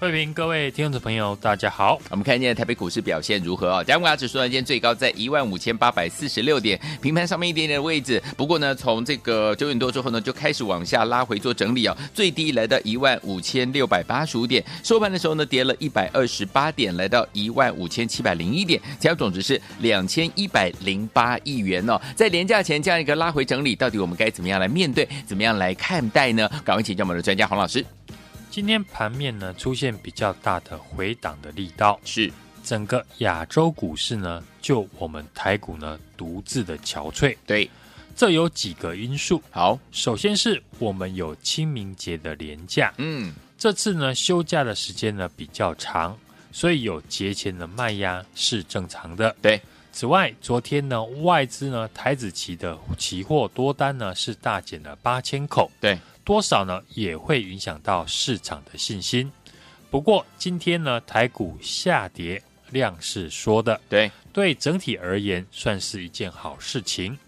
慧平，各位听众朋友，大家好。我们看一下台北股市表现如何啊？加权指数呢，今天最高在一万五千八百四十六点，平盘上面一点点的位置。不过呢，从这个九点多之后呢，就开始往下拉回做整理啊。最低来到一万五千六百八十五点，收盘的时候呢，跌了一百二十八点，来到一万五千七百零一点，成交总值是两千一百零八亿元哦。在连假前这样一个拉回整理，到底我们该怎么样来面对？怎么样来看待呢？赶快请教我们的专家洪老师。今天盘面呢，出现比较大的回档的力道，是整个亚洲股市呢，就我们台股呢独自的憔悴。对，这有几个因素。好，首先是我们有清明节的连假，嗯，这次呢休假的时间呢比较长，所以有节前的卖压是正常的。对，此外，昨天呢外资呢台子期的期货多单呢是大减了八千口。对。多少呢？也会影响到市场的信心。不过今天呢，台股下跌量是缩的，对对，整体而言算是一件好事情。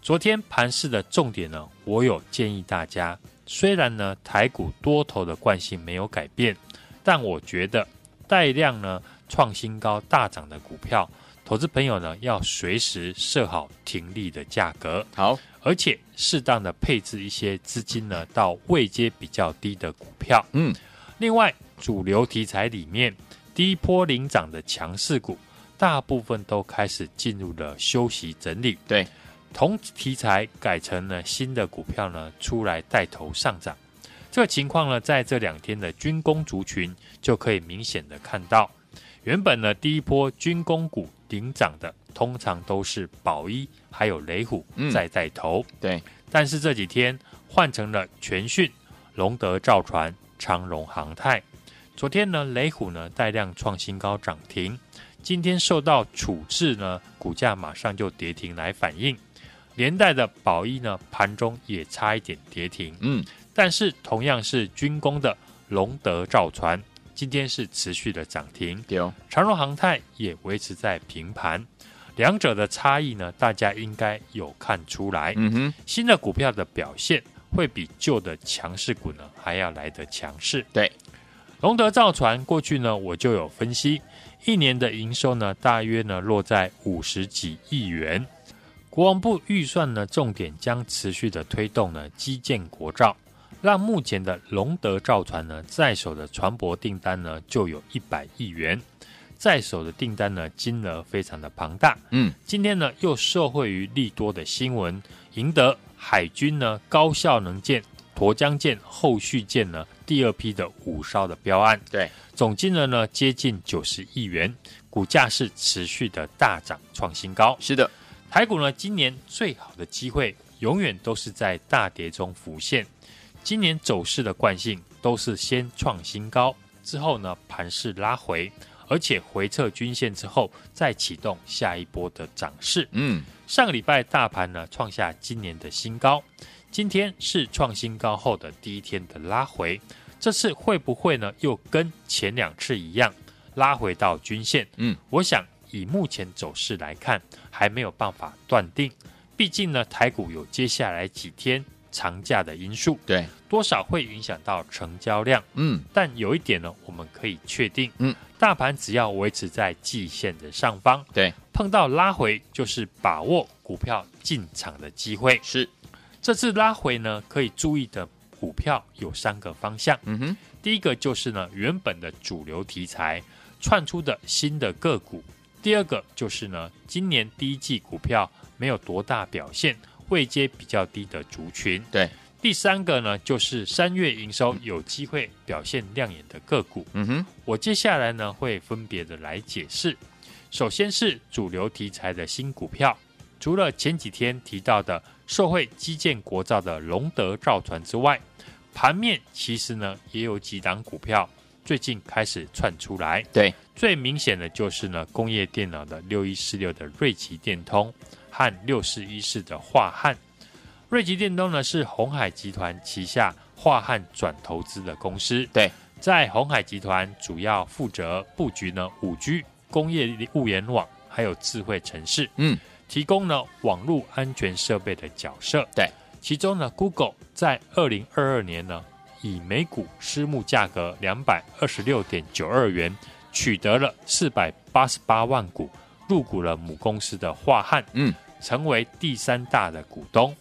昨天盘市的重点呢，我有建议大家，虽然呢台股多头的惯性没有改变，但我觉得带量呢创新高大涨的股票，投资朋友呢要随时设好停利的价格。好。而且适当的配置一些资金呢，到位阶比较低的股票。嗯，另外主流题材里面，第一波领涨的强势股，大部分都开始进入了休息整理。对，同题材改成了新的股票呢，出来带头上涨。这个情况呢，在这两天的军工族群就可以明显的看到，原本呢第一波军工股领涨的。通常都是宝一还有雷虎在带头，嗯，对。但是这几天换成了全讯、龙德造船、长荣航太。昨天呢，雷虎呢带量创新高涨停，今天受到处置呢，股价马上就跌停来反应。连带的宝一呢，盘中也差一点跌停。嗯，但是同样是军工的龙德造船，今天是持续的涨停。长荣航太也维持在平盘。两者的差异呢，大家应该有看出来。嗯哼，新的股票的表现会比旧的强势股呢还要来得强势。对，龙德造船过去呢我就有分析，一年的营收呢大约呢落在五十几亿元。国防部预算呢重点将持续的推动呢基建国造，让目前的龙德造船呢在手的船舶订单呢就有一百亿元。在手的订单呢，金额非常的庞大。嗯，今天呢又受惠于利多的新闻，赢得海军呢高效能舰、沱江舰后续舰呢第二批的五艘的标案。对，总金额呢接近九十亿元，股价是持续的大涨创新高。是的，台股呢今年最好的机会，永远都是在大跌中浮现。今年走势的惯性都是先创新高，之后呢盘势拉回。而且回撤均线之后，再启动下一波的涨势。嗯，上个礼拜大盘呢创下今年的新高，今天是创新高后的第一天的拉回，这次会不会呢又跟前两次一样拉回到均线？嗯，我想以目前走势来看，还没有办法断定，毕竟呢台股有接下来几天长假的因素，对，多少会影响到成交量。嗯，但有一点呢，我们可以确定，嗯。大盘只要维持在季线的上方，对，碰到拉回就是把握股票进场的机会。是，这次拉回呢，可以注意的股票有三个方向。嗯哼，第一个就是呢，原本的主流题材窜出的新的个股；第二个就是呢，今年第一季股票没有多大表现，位阶比较低的族群。对。第三个呢，就是三月营收有机会表现亮眼的个股。嗯哼，我接下来呢会分别的来解释。首先是主流题材的新股票，除了前几天提到的受惠基建国造的龙德造船之外，盘面其实呢也有几档股票最近开始窜出来。对，最明显的就是呢工业电脑的六一四六的瑞奇电通和六四一四的樺汉。瑞吉电动呢是鸿海集团旗下樺汉转投资的公司。对，在鸿海集团主要负责布局呢五 G 工业物联网，还有智慧城市。嗯。提供呢网络安全设备的角色，对，其中呢，Google 在二零二二年呢，以每股私募价格两百二十六点九二元，取得了四百八十八万股，入股了母公司的樺汉，嗯，成为第三大的股东。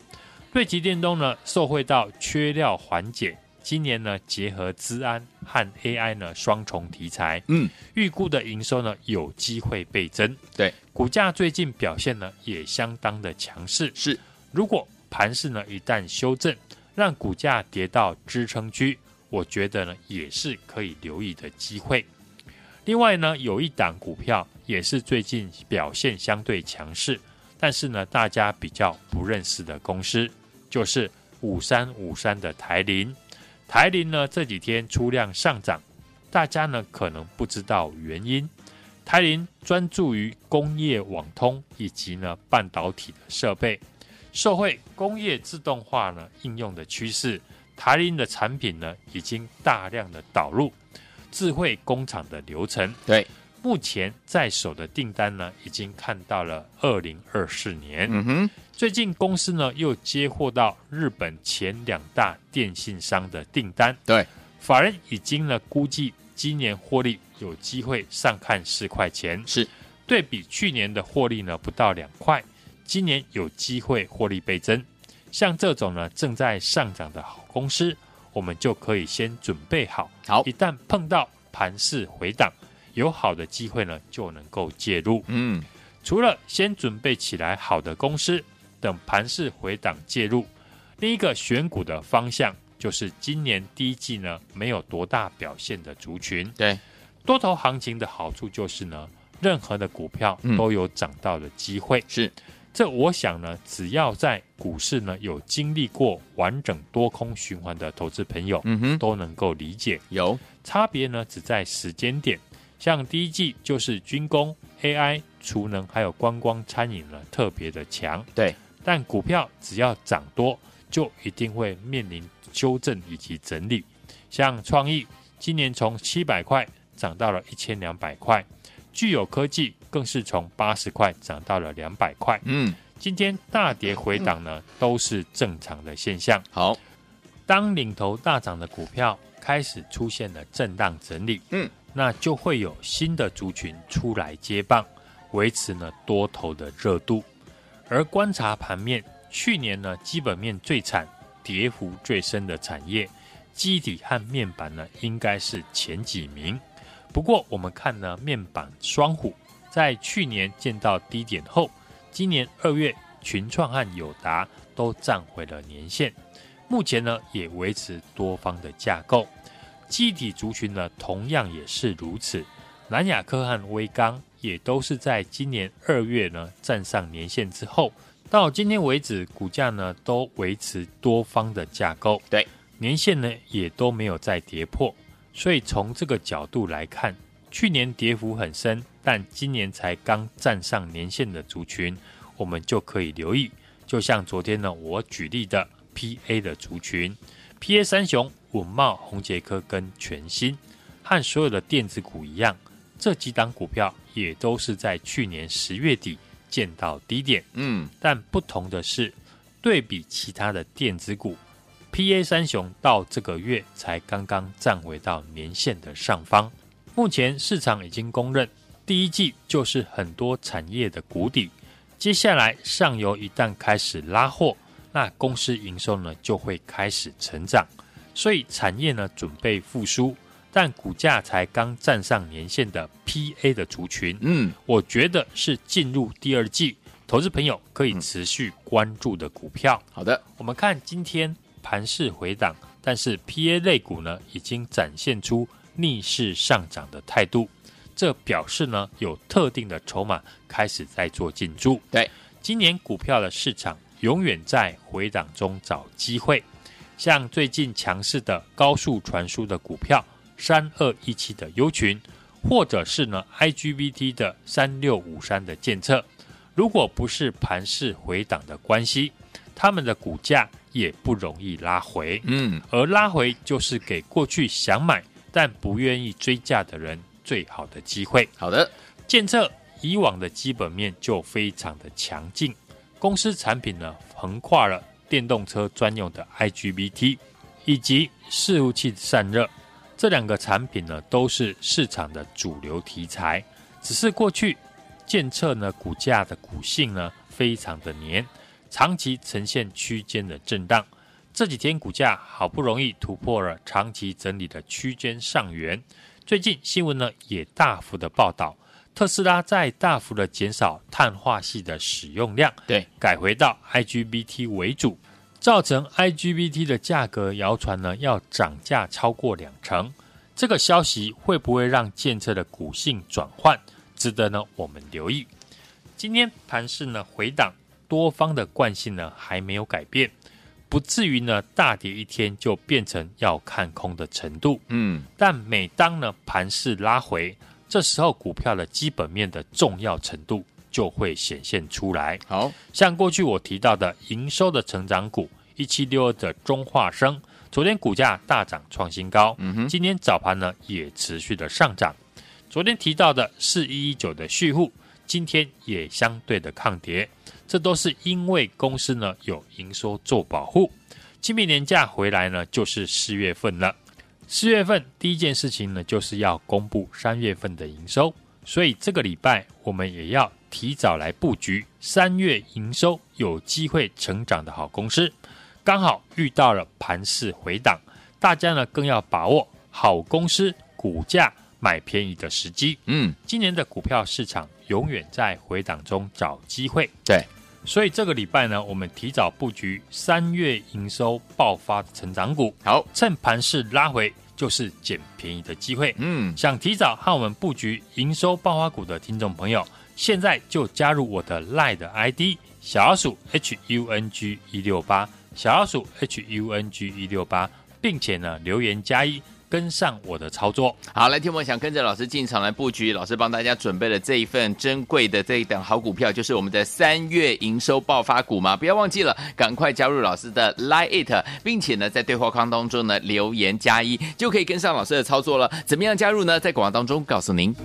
瑞奇电动呢，受惠到缺料缓解。今年呢，结合资安和 AI 呢双重题材，嗯，预估的营收呢有机会倍增。对，股价最近表现呢也相当的强势。是，如果盘势呢一旦修正，让股价跌到支撑区，我觉得呢也是可以留意的机会。另外呢，有一档股票也是最近表现相对强势，但是呢大家比较不认识的公司，就是五三五三的台铃。台铃呢这几天出量上涨，大家呢可能不知道原因。台铃专注于工业网通以及呢半导体的设备，受惠工业自动化呢应用的趋势，台铃的产品呢已经大量的导入智慧工厂的流程。对，目前在手的订单呢已经看到了二零二四年。嗯哼。最近公司呢又接获到日本前两大电信商的订单，对，法人已经呢估计今年获利有机会上看四块钱，是对比去年的获利呢不到两块，今年有机会获利倍增。像这种呢正在上涨的好公司，我们就可以先准备好，好，一旦碰到盘势回档，有好的机会呢就能够介入。嗯，除了先准备起来好的公司。等盘势回档介入，另一个选股的方向就是今年第一季呢没有多大表现的族群。对，多头行情的好处就是呢，任何的股票都有涨到的机会。是，这我想呢，只要在股市呢有经历过完整多空循环的投资朋友，嗯哼，都能够理解。有差别呢，只在时间点。像第一季就是军工、AI、储能还有观光、餐饮呢特别的强。对。但股票只要涨多，就一定会面临修正以及整理。像创意今年从七百块涨到了一千两百块，具有科技更是从八十块涨到了两百块。嗯，今天大跌回档呢，都是正常的现象。好，当领头大涨的股票开始出现了震荡整理，嗯，那就会有新的族群出来接棒，维持呢多头的热度。而观察盘面，去年呢基本面最惨、跌幅最深的产业，基底和面板呢应该是前几名。不过我们看呢面板双虎，在去年见到低点后，今年二月群创和友达都站回了年线，目前呢也维持多方的架构。记忆体族群呢同样也是如此，南亚科和威刚。也都是在今年二月呢站上年线之后，到今天为止，股价呢都维持多方的架构，对，年线呢也都没有再跌破，所以从这个角度来看，去年跌幅很深，但今年才刚站上年线的族群，我们就可以留意。就像昨天呢我举例的 PA 的族群，PA 三雄稳懋、宏捷科跟全新，和所有的电子股一样。这几档股票也都是在去年十月底见到低点，嗯，但不同的是，对比其他的电子股，PA 三雄到这个月才刚刚站回到年线的上方。目前市场已经公认，第一季就是很多产业的谷底，接下来上游一旦开始拉货，那公司营收呢就会开始成长，所以产业呢准备复苏。但股价才刚站上年线的 PA 的族群，嗯，我觉得是进入第二季，投资朋友可以持续关注的股票。好的，我们看今天盘势回档，但是 PA 类股呢已经展现出逆势上涨的态度，这表示呢有特定的筹码开始在做进驻。对，今年股票的市场永远在回档中找机会，像最近强势的高速传输的股票三二一七的优群，或者是呢 IGBT 的三六五三的建测，如果不是盘势回档的关系，他们的股价也不容易拉回。嗯，而拉回就是给过去想买但不愿意追价的人最好的机会。好的，建测。以往的基本面就非常的强劲，公司产品呢横跨了电动车专用的 IGBT 以及伺服器散热这两个产品呢都是市场的主流题材。只是过去建测呢股价的股性呢非常的黏，长期呈现区间的震荡。这几天股价好不容易突破了长期整理的区间上缘，最近新闻呢也大幅的报道。特斯拉在大幅的减少碳化系的使用量，对，改回到 IGBT 为主，造成 IGBT 的价格谣传呢要涨价超过两成。这个消息会不会让建测的股性转换？值得呢我们留意。今天盘势呢回档，多方的惯性呢还没有改变，不至于呢大跌一天就变成要看空的程度。嗯，但每当呢盘势拉回。这时候股票的基本面的重要程度就会显现出来。好像过去我提到的营收的成长股一七六二的中化生，昨天股价大涨创新高，嗯哼，今天早盘呢也持续的上涨。昨天提到的四一一九的旭富，今天也相对的抗跌，这都是因为公司呢有营收做保护。清明年假回来呢，就是四月份了。四月份第一件事情呢，就是要公布三月份的营收，所以这个礼拜我们也要提早来布局三月营收有机会成长的好公司。刚好遇到了盘势回档，大家呢更要把握好公司股价买便宜的时机。嗯，今年的股票市场永远在回档中找机会。对。所以这个礼拜呢，我们提早布局三月营收爆发的成长股，好，趁盘势拉回就是捡便宜的机会。嗯，想提早和我们布局营收爆发股的听众朋友，现在就加入我的 LINE 的 ID 小老鼠 H U N G 一六八，小老鼠 H U N G 一六八，并且呢留言加一。跟上我的操作，好，来听我想跟着老师进场来布局，老师帮大家准备了这一份珍贵的这一档好股票，就是我们的三月营收爆发股嘛，不要忘记了，赶快加入老师的 Line It，并且呢在对话框当中呢留言加一，就可以跟上老师的操作了。怎么样加入呢？在广告当中告诉您。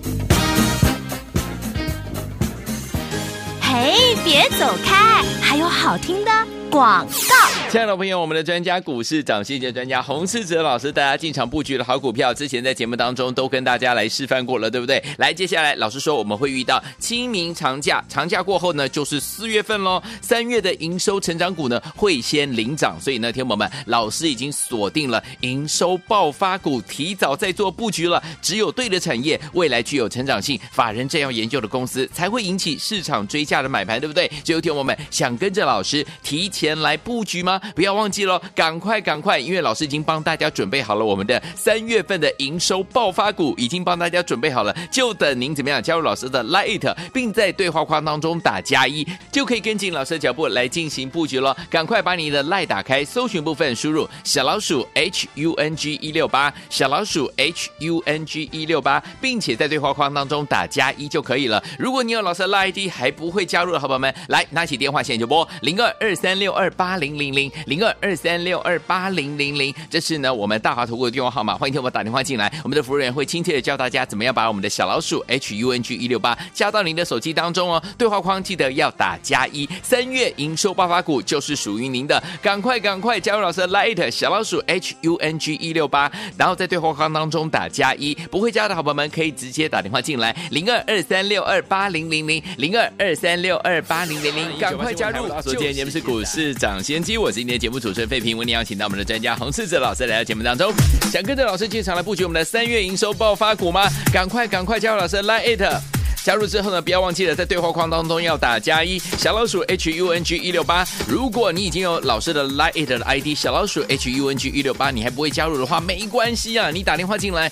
嘿，别走开，还有好听的广告。亲爱的朋友，我们的专家股市涨跌的专家洪世哲老师，大家进场布局的好股票，之前在节目当中都跟大家来示范过了，对不对？来，接下来老师说我们会遇到清明长假，长假过后呢，就是四月份喽。三月的营收成长股呢会先领涨，所以呢，天友们，老师已经锁定了营收爆发股，提早在做布局了。只有对的产业，未来具有成长性，法人这样研究的公司，才会引起市场追价的买盘，对不对？只有天友们想跟着老师提前来布局吗？不要忘记喽，赶快赶快！因为老师已经帮大家准备好了我们的三月份的营收爆发股，已经帮大家准备好了，就等您怎么样加入老师的 Light，并在对话框当中打加一，就可以跟紧老师的脚步来进行布局了。赶快把你的 Lite 打开，搜寻部分输入小老鼠 H U N G 一六八，小老鼠 H U N G 一六八，并且在对话框当中打加一就可以了。如果你有老师的 Lite ID 还不会加入的好朋友们，来拿起电话线就拨零二二三六二八零零零零二。二三六二八零零零，这是呢我们大华投顾的电话号码，欢迎听我们打电话进来，我们的服务员会亲切的教大家怎么样把我们的小老鼠 H U N G 一六八加到您的手机当中哦。对话框记得要打加一，三月营收爆发股就是属于您的，赶快赶快加入老师的 Light 小老鼠 H U N G 一六八，然后在对话框当中打加一，不会加的好朋友们可以直接打电话进来零二二三六二八零零零零二二三六二八零零零，赶快加入。昨天节目是股市涨先机，我是今天节目。主持人费平为您邀请到我们的专家洪世哲老师来到节目当中，想跟着老师进场来布局我们的三月营收爆发股吗？赶快赶快加入老师的 Line it，加入之后呢，不要忘记了在对话框当中要打加一，小老鼠 H U N G 一六八。如果你已经有老师的 Line it 的 ID 小老鼠 H U N G 一六八，你还不会加入的话，没关系啊，你打电话进来，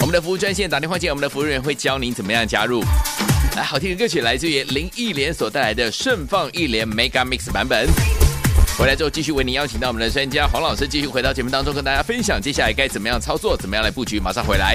我们的服务专线打电话进来，我们的服务员会教您怎么样加入。来，好听的歌曲来自于林忆莲所带来的《盛放忆莲 Mega Mix 版本》。回来之后，继续为您邀请到我们的专家黄老师，继续回到节目当中，跟大家分享接下来该怎么样操作，怎么样来布局。马上回来。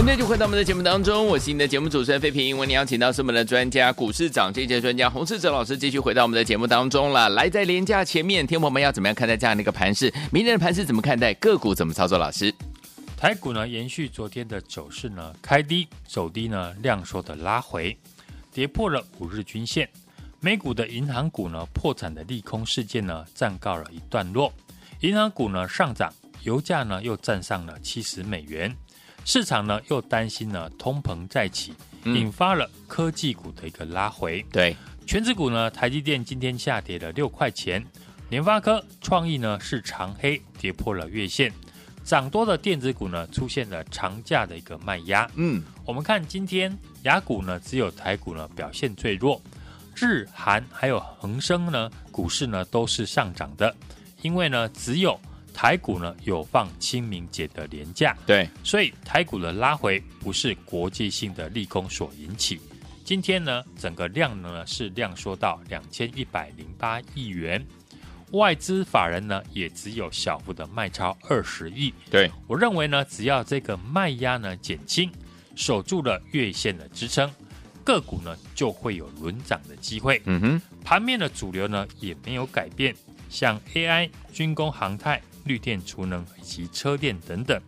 欢迎继续回到我们的节目当中，我是你的节目主持人费平。为你邀请到是我们的专家股市长这届专家洪世哲老师，继续回到我们的节目当中了。来，在廉价前面，天友们要怎么样看待这样的一个盘势？明天的盘势怎么看待？个股怎么操作？老师，台股呢，延续昨天的走势呢，开低走低呢，量缩的拉回，跌破了五日均线。美股的银行股呢，破产的利空事件呢，暂告了一段落。银行股呢上涨，油价呢又站上了七十美元。市场呢又担心呢通膨再起，引发了科技股的一个拉回。对，权值股呢，台积电今天下跌了六块钱，联发科、创意呢是长黑，跌破了月线。涨多的电子股呢出现了长假的一个卖压。嗯，我们看今天雅股呢只有台股呢表现最弱，日韩还有恒生呢股市呢都是上涨的，因为呢只有。台股呢有放清明节的连假，对，所以台股的拉回不是国际性的利空所引起。今天呢，整个量呢是量缩到两千一百零八亿元，外资法人呢也只有小幅的卖超二十亿。对，我认为呢，只要这个卖压呢减轻，守住了月线的支撑，个股呢就会有轮涨的机会。嗯哼，盘面的主流呢也没有改变，像 AI、军工、航太。绿电、储能以及车电等等，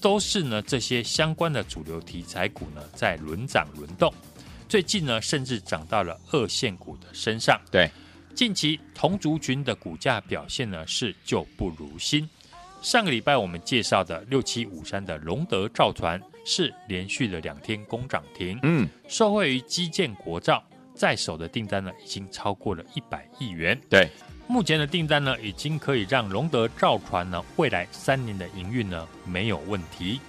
都是呢这些相关的主流题材股呢在轮涨轮动。最近呢，甚至涨到了二线股的身上。对，近期同族群的股价表现呢是旧不如新。上个礼拜我们介绍的六七五三的龙德造船是连续的两天攻涨停。嗯，受惠于基建国造，在手的订单呢已经超过了一百亿元。对。目前的订单呢，已经可以让龙德造船呢未来三年的营运呢没有问题，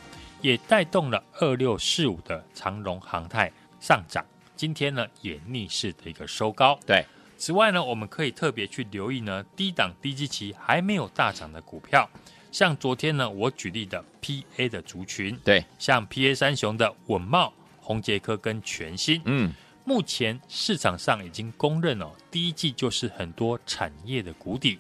也带动了二六四五的长荣航太上涨。今天呢也逆势的一个收高。对，此外呢，我们可以特别去留意呢低档低基期还没有大涨的股票，像昨天呢我举例的 PA 的族群，对，像 PA 三雄的稳茂、宏杰科跟全新，嗯。目前市场上已经公认哦，第一季就是很多产业的谷底。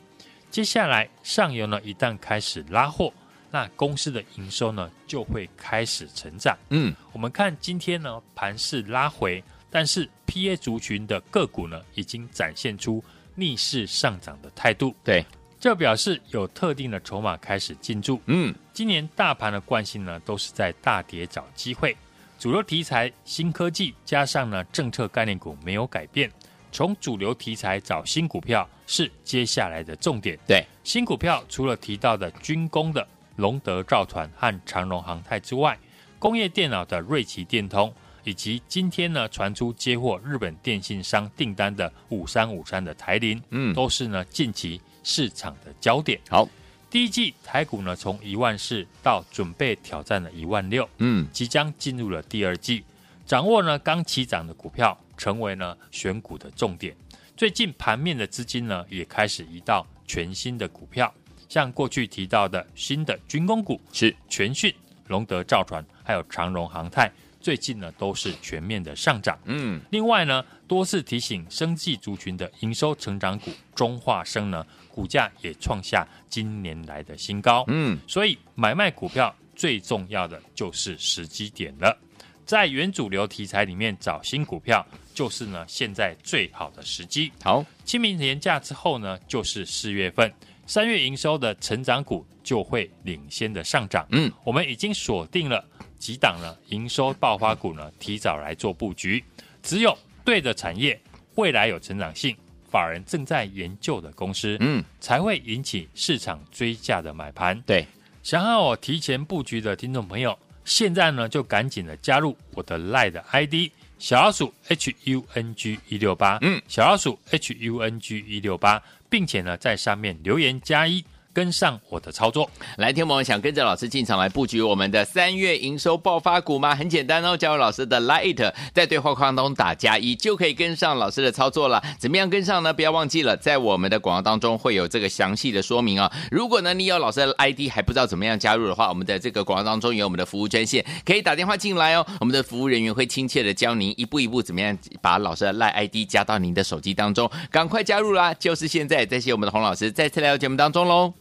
接下来上游呢，一旦开始拉货，那公司的营收呢就会开始成长。嗯，我们看今天呢盘势拉回，但是 PA 族群的个股呢已经展现出逆势上涨的态度。对，这表示有特定的筹码开始进驻。嗯，今年大盘的惯性呢都是在大跌找机会。主流题材、新科技加上呢政策概念股没有改变，从主流题材找新股票是接下来的重点。对，新股票除了提到的军工的龙德造船和长荣航太之外，工业电脑的瑞奇电通，以及今天呢传出接获日本电信商订单的五三五三的台凌，嗯，都是呢近期市场的焦点。好。第一季台股呢，从一万四到准备挑战了一万六，嗯，即将进入了第二季。掌握呢刚起涨的股票，成为呢选股的重点。最近盘面的资金呢，也开始移到全新的股票，像过去提到的新的军工股是全讯、龙德造船，还有长荣航太，最近呢都是全面的上涨。嗯，另外呢，多次提醒生技族群的营收成长股中化生呢。股价也创下今年来的新高，嗯，所以买卖股票最重要的就是时机点了。在原主流题材里面找新股票，就是呢现在最好的时机。好，清明年假之后呢，就是四月份，三月营收的成长股就会领先的上涨。嗯，我们已经锁定了几档呢营收爆发股呢，提早来做布局。只有对的产业，未来有成长性。法人正在研究的公司，嗯，才会引起市场追价的买盘。对，想要我提前布局的听众朋友，现在呢就赶紧的加入我的 LINE 的 ID 小老鼠 H U N G 一六八，嗯，小老鼠 H U N G 一六八，并且呢在上面留言加一。跟上我的操作，来，听我们想跟着老师进场来布局我们的三月营收爆发股吗？很简单哦，加入老师的 Light，在对话框当中打加一，就可以跟上老师的操作了。怎么样跟上呢？不要忘记了，在我们的广告当中会有这个详细的说明啊、哦。如果呢你有老师的 ID 还不知道怎么样加入的话，我们的这个广告当中有我们的服务专线，可以打电话进来哦。我们的服务人员会亲切的教您一步一步怎么样把老师的 Light ID 加到您的手机当中，赶快加入啦！就是现在，再谢我们的洪老师再次来到节目当中喽。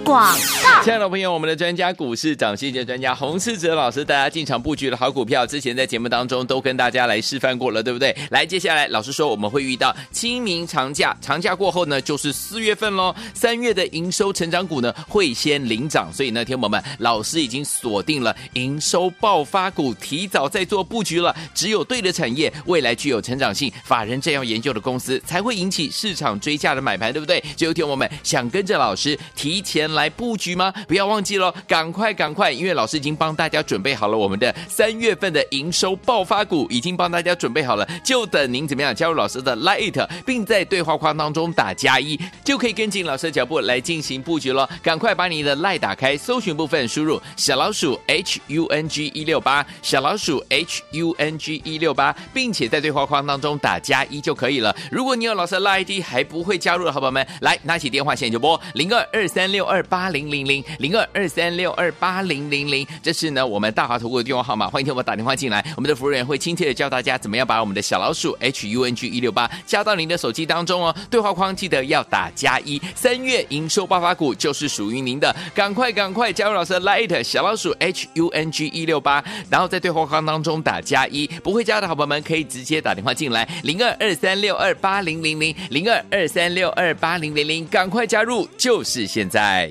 广告。亲爱的朋友，我们的专家股市涨跌专家洪世哲老师，大家进场布局的好股票，之前在节目当中都跟大家来示范过了，对不对？来，接下来老师说我们会遇到清明长假，长假过后呢，就是四月份喽。三月的营收成长股呢，会先领涨，所以呢，天友们，老师已经锁定了营收爆发股，提早在做布局了。只有对的产业，未来具有成长性，法人这样研究的公司，才会引起市场追价的买盘，对不对？就有天友们想跟着老师提前来来布局吗？不要忘记喽，赶快赶快，因为老师已经帮大家准备好了我们的三月份的营收爆发股，已经帮大家准备好了，就等您怎么样加入老师的 Lite，并在对话框当中打加一，就可以跟进老师的脚步来进行布局喽。赶快把你的 Lite 打开，搜寻部分输入小老鼠 H U N G 一六八，小老鼠 H U N G 一六八，并且在对话框当中打加一就可以了。如果你有老师的 Lite 还不会加入的好朋友们，来拿起电话线就拨零二二三六二八零零零。零二二三六二八零零零，这是呢我们大华投顾的电话号码，欢迎听我们打电话进来，我们的服务员会亲切的教大家怎么样把我们的小老鼠 H U N G 一六八加到您的手机当中哦，对话框记得要打加一，三月营收爆发股就是属于您的，赶快赶快加入老师的 Light 小老鼠 H U N G 一六八，然后在对话框当中打加一，不会加的好朋友们可以直接打电话进来，零二二三六二八零零零零二二三六二八零零零，赶快加入，就是现在，